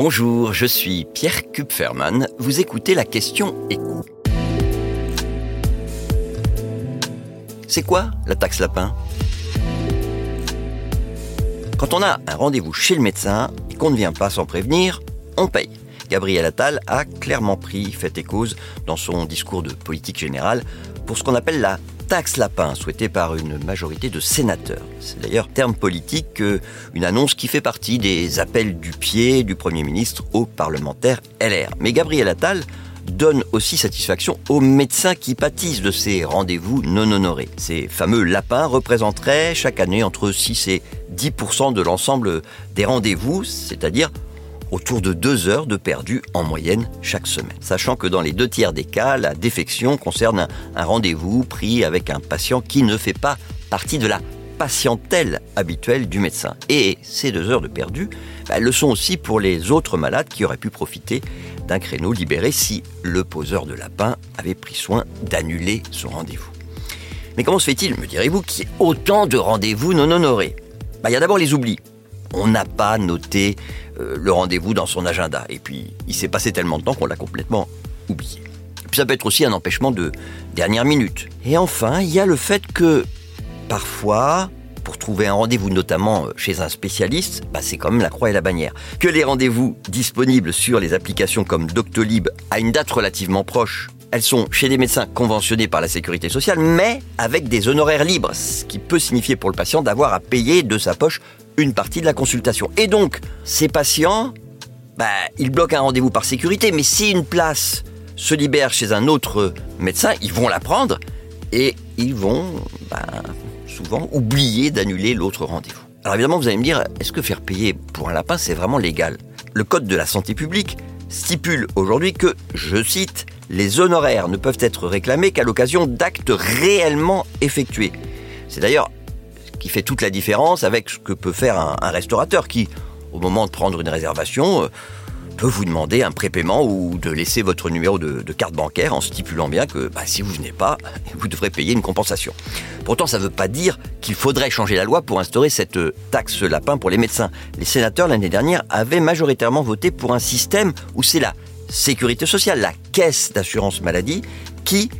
Bonjour, je suis Pierre Kupferman. Vous écoutez la question écho. C'est quoi la taxe lapin? Quand on a un rendez-vous chez le médecin et qu'on ne vient pas sans prévenir, on paye. Gabriel Attal a clairement pris fait et cause dans son discours de politique générale pour ce qu'on appelle la taxe lapin souhaitée par une majorité de sénateurs. C'est d'ailleurs terme politique une annonce qui fait partie des appels du pied du Premier ministre aux parlementaires LR. Mais Gabriel Attal donne aussi satisfaction aux médecins qui pâtissent de ces rendez-vous non honorés. Ces fameux lapins représenteraient chaque année entre 6 et 10% de l'ensemble des rendez-vous, c'est-à-dire autour de deux heures de perdu en moyenne chaque semaine. Sachant que dans les deux tiers des cas, la défection concerne un, rendez-vous pris avec un patient qui ne fait pas partie de la patientèle habituelle du médecin. Et ces deux heures de perdu bah, le sont aussi pour les autres malades qui auraient pu profiter d'un créneau libéré si le poseur de lapin avait pris soin d'annuler son rendez-vous. Mais comment se fait-il, me direz-vous, qu'il y ait autant de rendez-vous non honorés? Bah, Il y a d'abord les oublis on n'a pas noté euh, le rendez-vous dans son agenda. Et puis, il s'est passé tellement de temps qu'on l'a complètement oublié. puis, ça peut être aussi un empêchement de dernière minute. Et enfin, il y a le fait que, parfois, pour trouver un rendez-vous, notamment euh, chez un spécialiste, bah, c'est quand même la croix et la bannière. Que les rendez-vous disponibles sur les applications comme Doctolib à une date relativement proche elles sont chez des médecins conventionnés par la sécurité sociale, mais avec des honoraires libres, ce qui peut signifier pour le patient d'avoir à payer de sa poche une partie de la consultation. Et donc, ces patients, bah, ils bloquent un rendez-vous par sécurité, mais si une place se libère chez un autre médecin, ils vont la prendre et ils vont bah, souvent oublier d'annuler l'autre rendez-vous. Alors évidemment, vous allez me dire, est-ce que faire payer pour un lapin, c'est vraiment légal? Le Code de la santé publique stipule aujourd'hui que, je cite, les honoraires ne peuvent être réclamés qu'à l'occasion d'actes réellement effectués. C'est d'ailleurs qui fait toute la différence avec ce que peut faire un, restaurateur qui, au moment de prendre une réservation, euh, peut vous demander un prépaiement ou de laisser votre numéro de, carte bancaire en stipulant bien que bah, si vous venez pas, vous devrez payer une compensation. Pourtant, ça ne veut pas dire qu'il faudrait changer la loi pour instaurer cette taxe lapin pour les médecins. Les sénateurs l'année dernière avaient majoritairement voté pour un système où c'est la sécurité sociale, la caisse d'assurance maladie, qui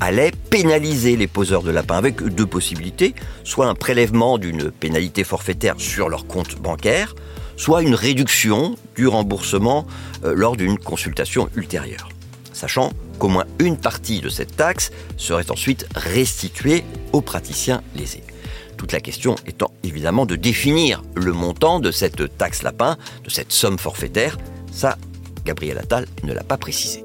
allait pénaliser les poseurs de lapins avec deux possibilités, soit un prélèvement d'une pénalité forfaitaire sur leur compte bancaire, soit une réduction du remboursement euh, lors d'une consultation ultérieure. Sachant qu'au moins une partie de cette taxe serait ensuite restituée aux praticiens lésés. Toute la question étant évidemment de définir le montant de cette taxe lapin, de cette somme forfaitaire. Ça, Gabriel Attal ne l'a pas précisé.